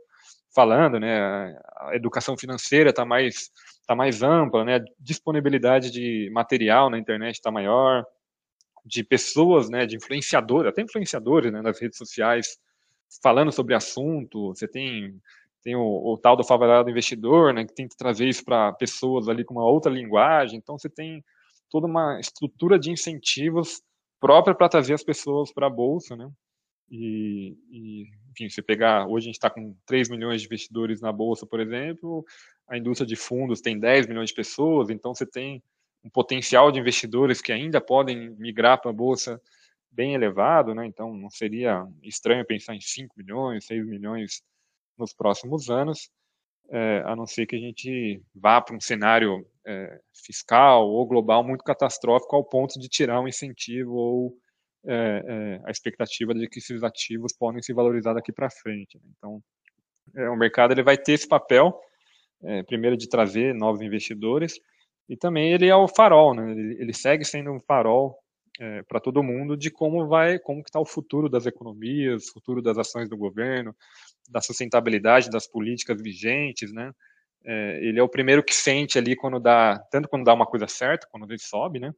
falando, né, a educação financeira está mais, tá mais ampla, né, a disponibilidade de material na internet está maior, de pessoas, né, de influenciadores, até influenciadores né, nas redes sociais falando sobre assunto, você tem tem o, o, tal do favelado investidor, né, que tenta trazer isso para pessoas ali com uma outra linguagem. Então, você tem toda uma estrutura de incentivos própria para trazer as pessoas para a bolsa, né? E, e, enfim, você pegar, hoje a gente está com 3 milhões de investidores na bolsa, por exemplo, a indústria de fundos tem 10 milhões de pessoas, então você tem um potencial de investidores que ainda podem migrar para a bolsa bem elevado, né? Então não seria estranho pensar em 5 milhões, 6 milhões nos próximos anos, é, a não ser que a gente vá para um cenário é, fiscal ou global muito catastrófico ao ponto de tirar um incentivo ou é, a expectativa de que esses ativos podem se valorizar daqui para frente. Né? Então, o mercado ele vai ter esse papel, primeiro de trazer novos investidores, e também ele é o farol, né? ele, ele segue sendo um farol é, para todo mundo de como vai, como que está o futuro das economias, futuro das ações do governo, da sustentabilidade das políticas vigentes, né? É, ele é o primeiro que sente ali quando dá, tanto quando dá uma coisa certa, quando ele sobe, né?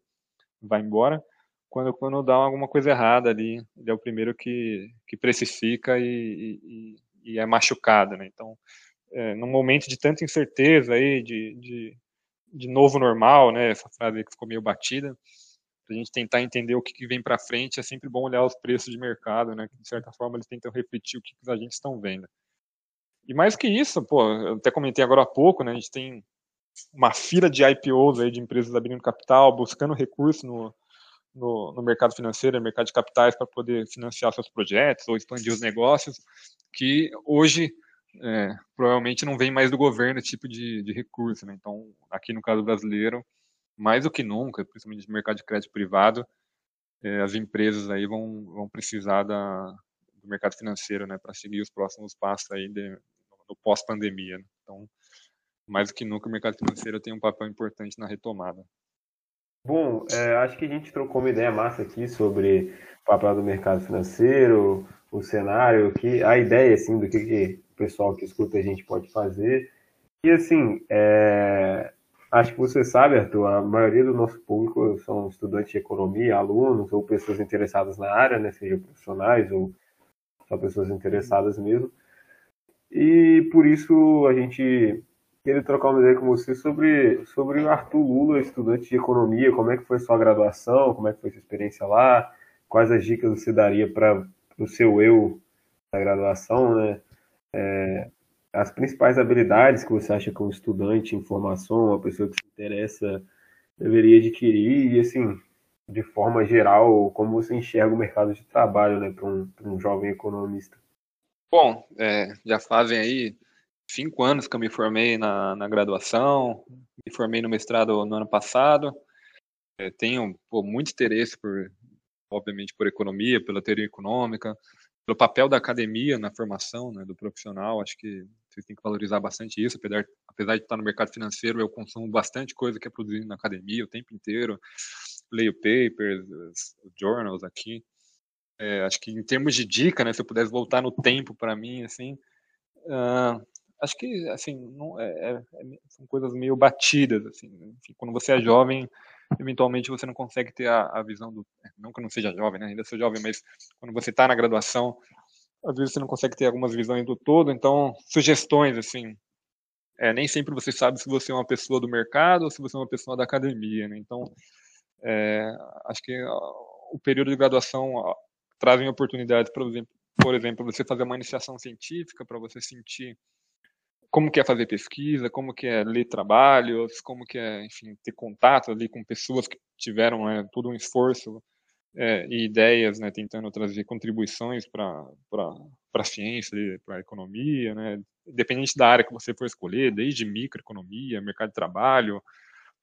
Vai embora, quando quando dá alguma coisa errada ali, ele é o primeiro que, que precifica e, e, e é machucado, né? Então, é, num momento de tanta incerteza aí, de, de, de novo normal, né? Essa frase que ficou meio batida, para a gente tentar entender o que, que vem para frente, é sempre bom olhar os preços de mercado, né? Que de certa forma eles tentam refletir o que, que os agentes estão vendo. E mais que isso, pô, eu até comentei agora há pouco, né? A gente tem uma fila de IPOs aí de empresas abrindo capital, buscando recurso no, no, no mercado financeiro, no mercado de capitais para poder financiar seus projetos ou expandir os negócios, que hoje é, provavelmente não vem mais do governo esse tipo de, de recurso, né? Então, aqui no caso brasileiro, mais do que nunca, principalmente no mercado de crédito privado, é, as empresas aí vão, vão precisar da, do mercado financeiro, né, para seguir os próximos passos aí de, do pós-pandemia. Né? Então, mais do que nunca, o mercado financeiro tem um papel importante na retomada. Bom, é, acho que a gente trocou uma ideia massa aqui sobre o papel do mercado financeiro, o cenário, que a ideia assim do que, que o pessoal que escuta a gente pode fazer. E assim, é, Acho que você sabe, Arthur, a maioria do nosso público são estudantes de economia, alunos ou pessoas interessadas na área, né, seja profissionais ou só pessoas interessadas mesmo. E por isso a gente queria trocar uma ideia com você sobre, sobre o Arthur Lula, estudante de economia, como é que foi sua graduação, como é que foi sua experiência lá, quais as dicas você daria para o seu eu na graduação, né? É, as principais habilidades que você acha que um estudante em formação, uma pessoa que se interessa, deveria adquirir e, assim, de forma geral, como você enxerga o mercado de trabalho né, para um, um jovem economista? Bom, é, já fazem aí cinco anos que eu me formei na, na graduação, me formei no mestrado no ano passado. é, tenham pô, muito interesse por, obviamente, por economia, pela teoria econômica, pelo papel da academia na formação né, do profissional. Acho que vocês têm que valorizar bastante isso, apesar, apesar de estar no mercado financeiro, eu consumo bastante coisa que é produzida na academia o tempo inteiro, leio papers, journals aqui. É, acho que em termos de dica, né, se eu pudesse voltar no tempo para mim, assim, uh, acho que assim não, é, é, é, são coisas meio batidas, assim. Né, enfim, quando você é jovem, eventualmente você não consegue ter a, a visão do, é, não que eu não seja jovem, né, ainda sou jovem, mas quando você está na graduação, às vezes você não consegue ter algumas visões do todo, então sugestões assim, é, nem sempre você sabe se você é uma pessoa do mercado ou se você é uma pessoa da academia, né? Então, é, acho que o período de graduação trazem oportunidades, por exemplo, por exemplo, você fazer uma iniciação científica para você sentir como que é fazer pesquisa, como que é ler trabalhos, como que é, enfim, ter contato ali com pessoas que tiveram né, todo um esforço é, e ideias, né, tentando trazer contribuições para a ciência, para a economia, né, independente da área que você for escolher, desde microeconomia, mercado de trabalho,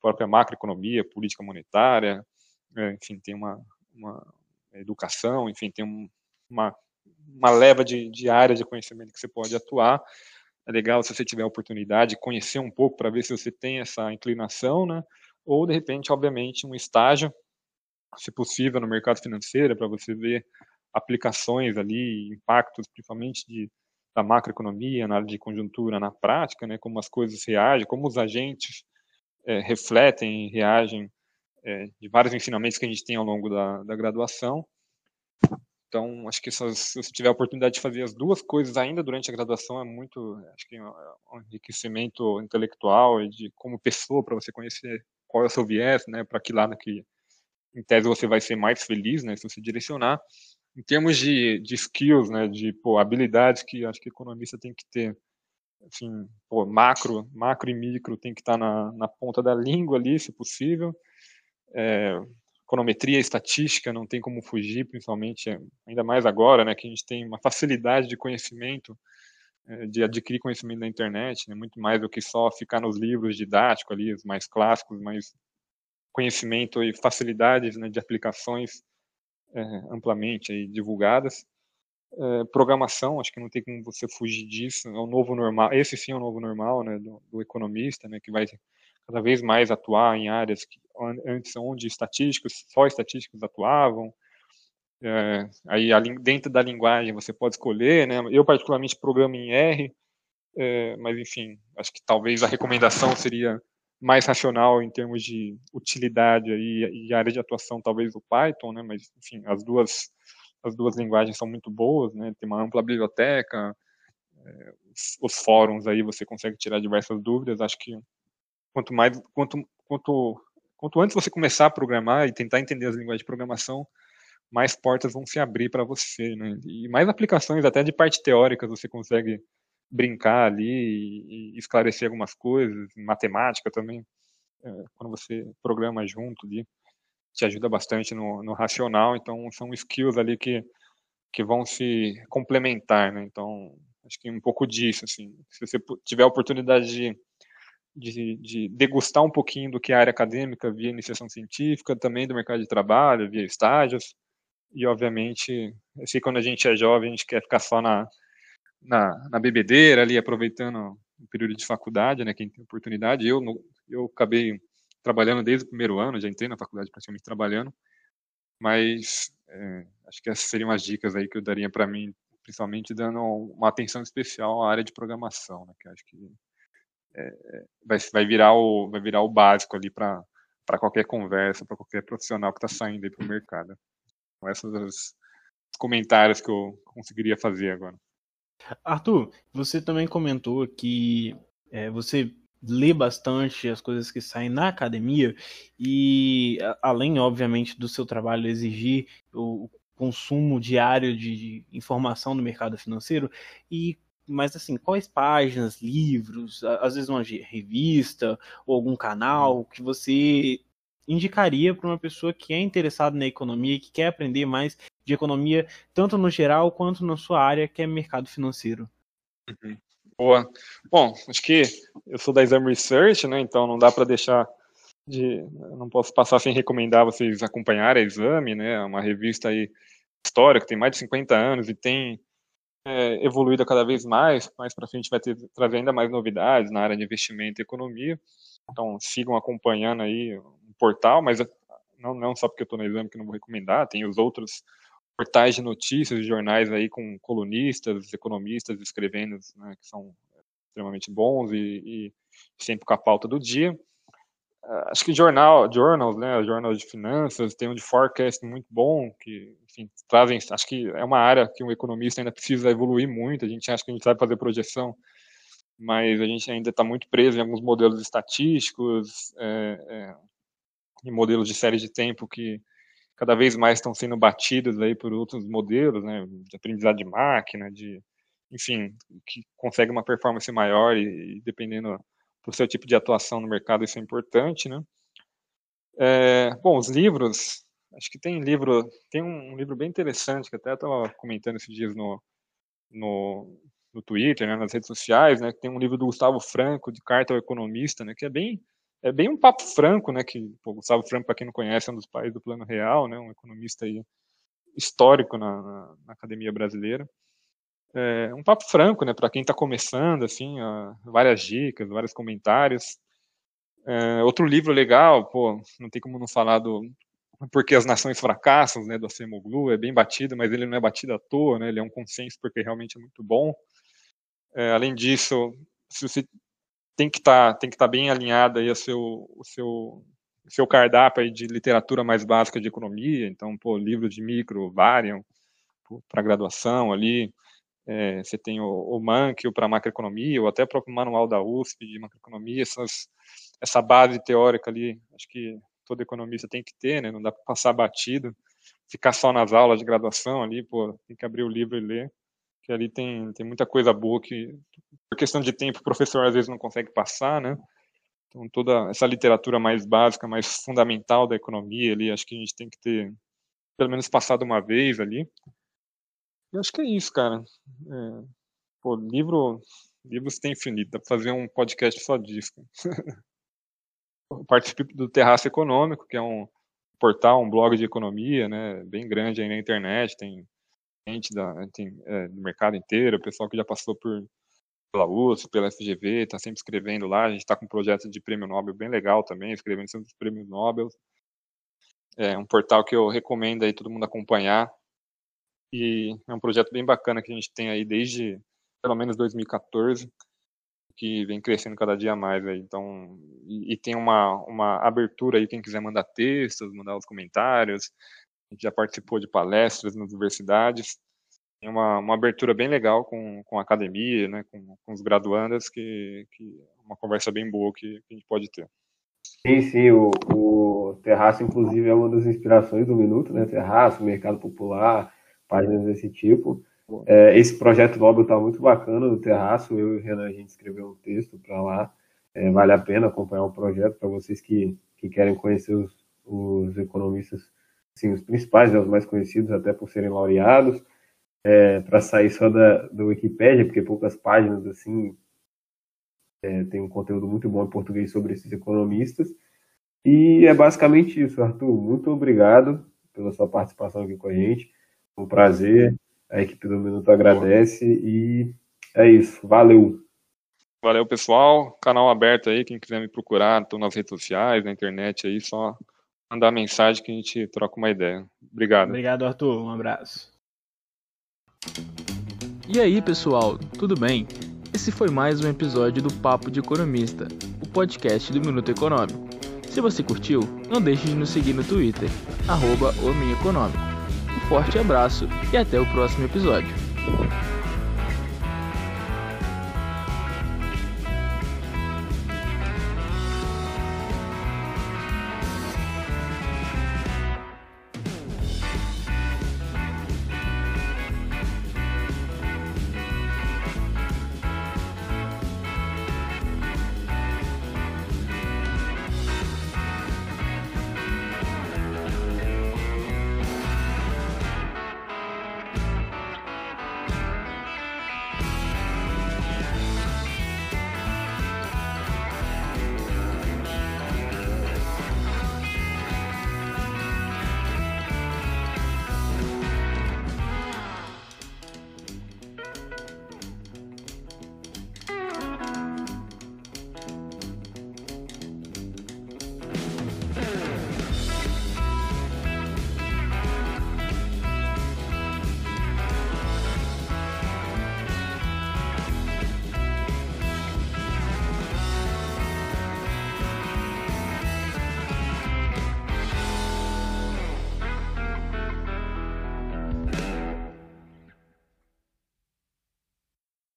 própria macroeconomia, política monetária, é, enfim, tem uma, uma educação, enfim, tem um, uma, uma leva de, de áreas de conhecimento que você pode atuar, é legal se você tiver a oportunidade de conhecer um pouco para ver se você tem essa inclinação, né? Ou de repente, obviamente, um estágio, se possível, no mercado financeiro, para você ver aplicações ali, impactos, principalmente de, da macroeconomia, na área de conjuntura, na prática, né? Como as coisas reagem, como os agentes é, refletem e reagem é, de vários ensinamentos que a gente tem ao longo da, da graduação. Então, acho que se você tiver a oportunidade de fazer as duas coisas ainda durante a graduação, é muito, acho que é um enriquecimento intelectual e de como pessoa, para você conhecer qual é o seu viés, né, para que lado que, em tese, você vai ser mais feliz, né, se você direcionar. Em termos de, de skills, né, de pô, habilidades que acho que economista tem que ter, assim, pô, macro, macro e micro tem que estar tá na, na ponta da língua ali, se possível. É, econometria, estatística, não tem como fugir, principalmente, é, ainda mais agora, né, que a gente tem uma facilidade de conhecimento, é, de adquirir conhecimento na internet, né, muito mais do que só ficar nos livros didáticos ali, os mais clássicos, mas conhecimento e facilidades né, de aplicações é, amplamente aí, divulgadas. É, programação, acho que não tem como você fugir disso, é o novo normal, esse sim é o novo normal, né, do, do economista, né, que vai cada vez mais atuar em áreas que antes onde estatísticos, só estatísticos atuavam. É, aí dentro da linguagem você pode escolher, né? Eu particularmente programo em R, é, mas enfim, acho que talvez a recomendação seria mais racional em termos de utilidade aí, e área de atuação talvez o Python, né? Mas enfim, as duas as duas linguagens são muito boas, né? Tem uma ampla biblioteca, é, os, os fóruns aí você consegue tirar diversas dúvidas. Acho que quanto mais quanto quanto quanto antes você começar a programar e tentar entender as linguagens de programação, mais portas vão se abrir para você, né? E mais aplicações até de parte teórica você consegue brincar ali e esclarecer algumas coisas, matemática também, é, quando você programa junto ali, te ajuda bastante no, no racional, então são skills ali que, que vão se complementar, né? Então, acho que um pouco disso, assim, se você tiver a oportunidade de de, de, degustar um pouquinho do que é a área acadêmica via iniciação científica, também do mercado de trabalho, via estágios, e obviamente, assim, quando a gente é jovem, a gente quer ficar só na, na, na bebedeira ali, aproveitando o período de faculdade, né, quem tem oportunidade, eu, eu acabei trabalhando desde o primeiro ano, já entrei na faculdade praticamente trabalhando, mas é, acho que essas seriam as dicas aí que eu daria para mim, principalmente dando uma atenção especial à área de programação, né, que acho que é, vai, vai, virar o, vai virar o básico ali para qualquer conversa, para qualquer profissional que está saindo aí para o mercado. Então, esses são os comentários que eu conseguiria fazer agora. Arthur, você também comentou que é, você lê bastante as coisas que saem na academia e além obviamente do seu trabalho exigir o consumo diário de informação no mercado financeiro e mas assim, quais páginas, livros, às vezes uma revista ou algum canal que você indicaria para uma pessoa que é interessada na economia que quer aprender mais de economia, tanto no geral quanto na sua área, que é mercado financeiro? Uhum. Boa. Bom, acho que eu sou da Exam Research, né? Então não dá para deixar de não posso passar sem recomendar vocês acompanharem a Exame, né? É uma revista aí histórica, tem mais de 50 anos e tem é, evoluído cada vez mais. Mais para frente vai ter, trazer ainda mais novidades na área de investimento e economia. Então sigam acompanhando aí portal, mas não, não só porque eu estou no Exame que não vou recomendar, tem os outros portais de notícias, jornais aí com colunistas, economistas escrevendo, né, que são extremamente bons e, e sempre com a pauta do dia. Uh, acho que jornal, journals, né, jornal de finanças, tem um de forecast muito bom, que, enfim, trazem, acho que é uma área que um economista ainda precisa evoluir muito, a gente acha que a gente sabe fazer projeção, mas a gente ainda está muito preso em alguns modelos estatísticos é, é, e modelos de série de tempo que cada vez mais estão sendo batidos aí por outros modelos, né, de aprendizado de máquina, de, enfim, que consegue uma performance maior e, e dependendo do seu tipo de atuação no mercado, isso é importante, né? É, bom, os livros, acho que tem livro, tem um, livro bem interessante que até estava comentando esses dias no, no, no Twitter, né, nas redes sociais, né, que tem um livro do Gustavo Franco, de Carta ao Economista, né, que é bem é bem um papo franco, né, que pô, Gustavo Franco, para quem não conhece, é um dos pais do Plano Real, né, um economista aí histórico na, na, na academia brasileira é, um papo franco, né, para quem está começando, assim, ó, várias dicas, vários comentários. É, outro livro legal, pô, não tem como não falar do Porque as Nações Fracassam, né, do Acemoglu, é bem batido, mas ele não é batido à toa, né, ele é um consenso porque realmente é muito bom. É, além disso, se você tem que tá, estar tá bem alinhado aí ao seu, o seu seu cardápio de literatura mais básica de economia, então, pô, livros de micro, variam para graduação ali, é, você tem o, o para macroeconomia, ou até o próprio manual da USP de macroeconomia, essas, essa base teórica ali, acho que todo economista tem que ter, né? Não dá para passar batido, ficar só nas aulas de graduação ali, pô, tem que abrir o livro e ler, que ali tem, tem muita coisa boa que, por questão de tempo, o professor às vezes não consegue passar, né? Então, toda essa literatura mais básica, mais fundamental da economia ali, acho que a gente tem que ter, pelo menos, passado uma vez ali. Eu acho que é isso, cara. É, pô, livro, livros tem infinito, dá pra fazer um podcast só disso. *laughs* eu participo do Terraço Econômico, que é um portal, um blog de economia, né, bem grande aí na internet, tem gente da, tem, é, do mercado inteiro, pessoal que já passou por pela USP, pela FGV, está sempre escrevendo lá, a gente está com um projeto de prêmio Nobel bem legal também, escrevendo sempre os prêmios Nobel. É um portal que eu recomendo aí todo mundo acompanhar, e é um projeto bem bacana que a gente tem aí desde pelo menos 2014, que vem crescendo cada dia mais aí. Então, e, e, tem uma, uma abertura aí, quem quiser mandar textos, mandar os comentários. Gente já participou de palestras nas universidades. Tem uma, uma abertura bem legal com, com a academia, né, com, com os graduandas, que, que é uma conversa bem boa que, que a gente pode ter. Sim, sim, o, o Terraço, inclusive, é uma das inspirações do Minuto, né? Terraço, Mercado Popular, páginas desse tipo. É, esse projeto Nobel está muito bacana no Terraço. Eu e o Renan, a gente escreveu um texto para lá. É, vale a pena acompanhar o projeto para vocês que, que querem conhecer os, os economistas, assim, os principais, né, os mais conhecidos, até por serem laureados. É, para sair só da do Wikipedia, porque poucas páginas assim é, tem um conteúdo muito bom em português sobre esses economistas. E é basicamente isso, Arthur. Muito obrigado pela sua participação aqui com a gente um prazer. A equipe do Minuto agradece e é isso. Valeu. Valeu, pessoal. Canal aberto aí, quem quiser me procurar, estou nas redes sociais, na internet aí, só mandar mensagem que a gente troca uma ideia. Obrigado. Obrigado, Arthur. Um abraço. E aí, pessoal, tudo bem? Esse foi mais um episódio do Papo de Economista, o podcast do Minuto Econômico. Se você curtiu, não deixe de nos seguir no Twitter, arroba forte abraço e até o próximo episódio.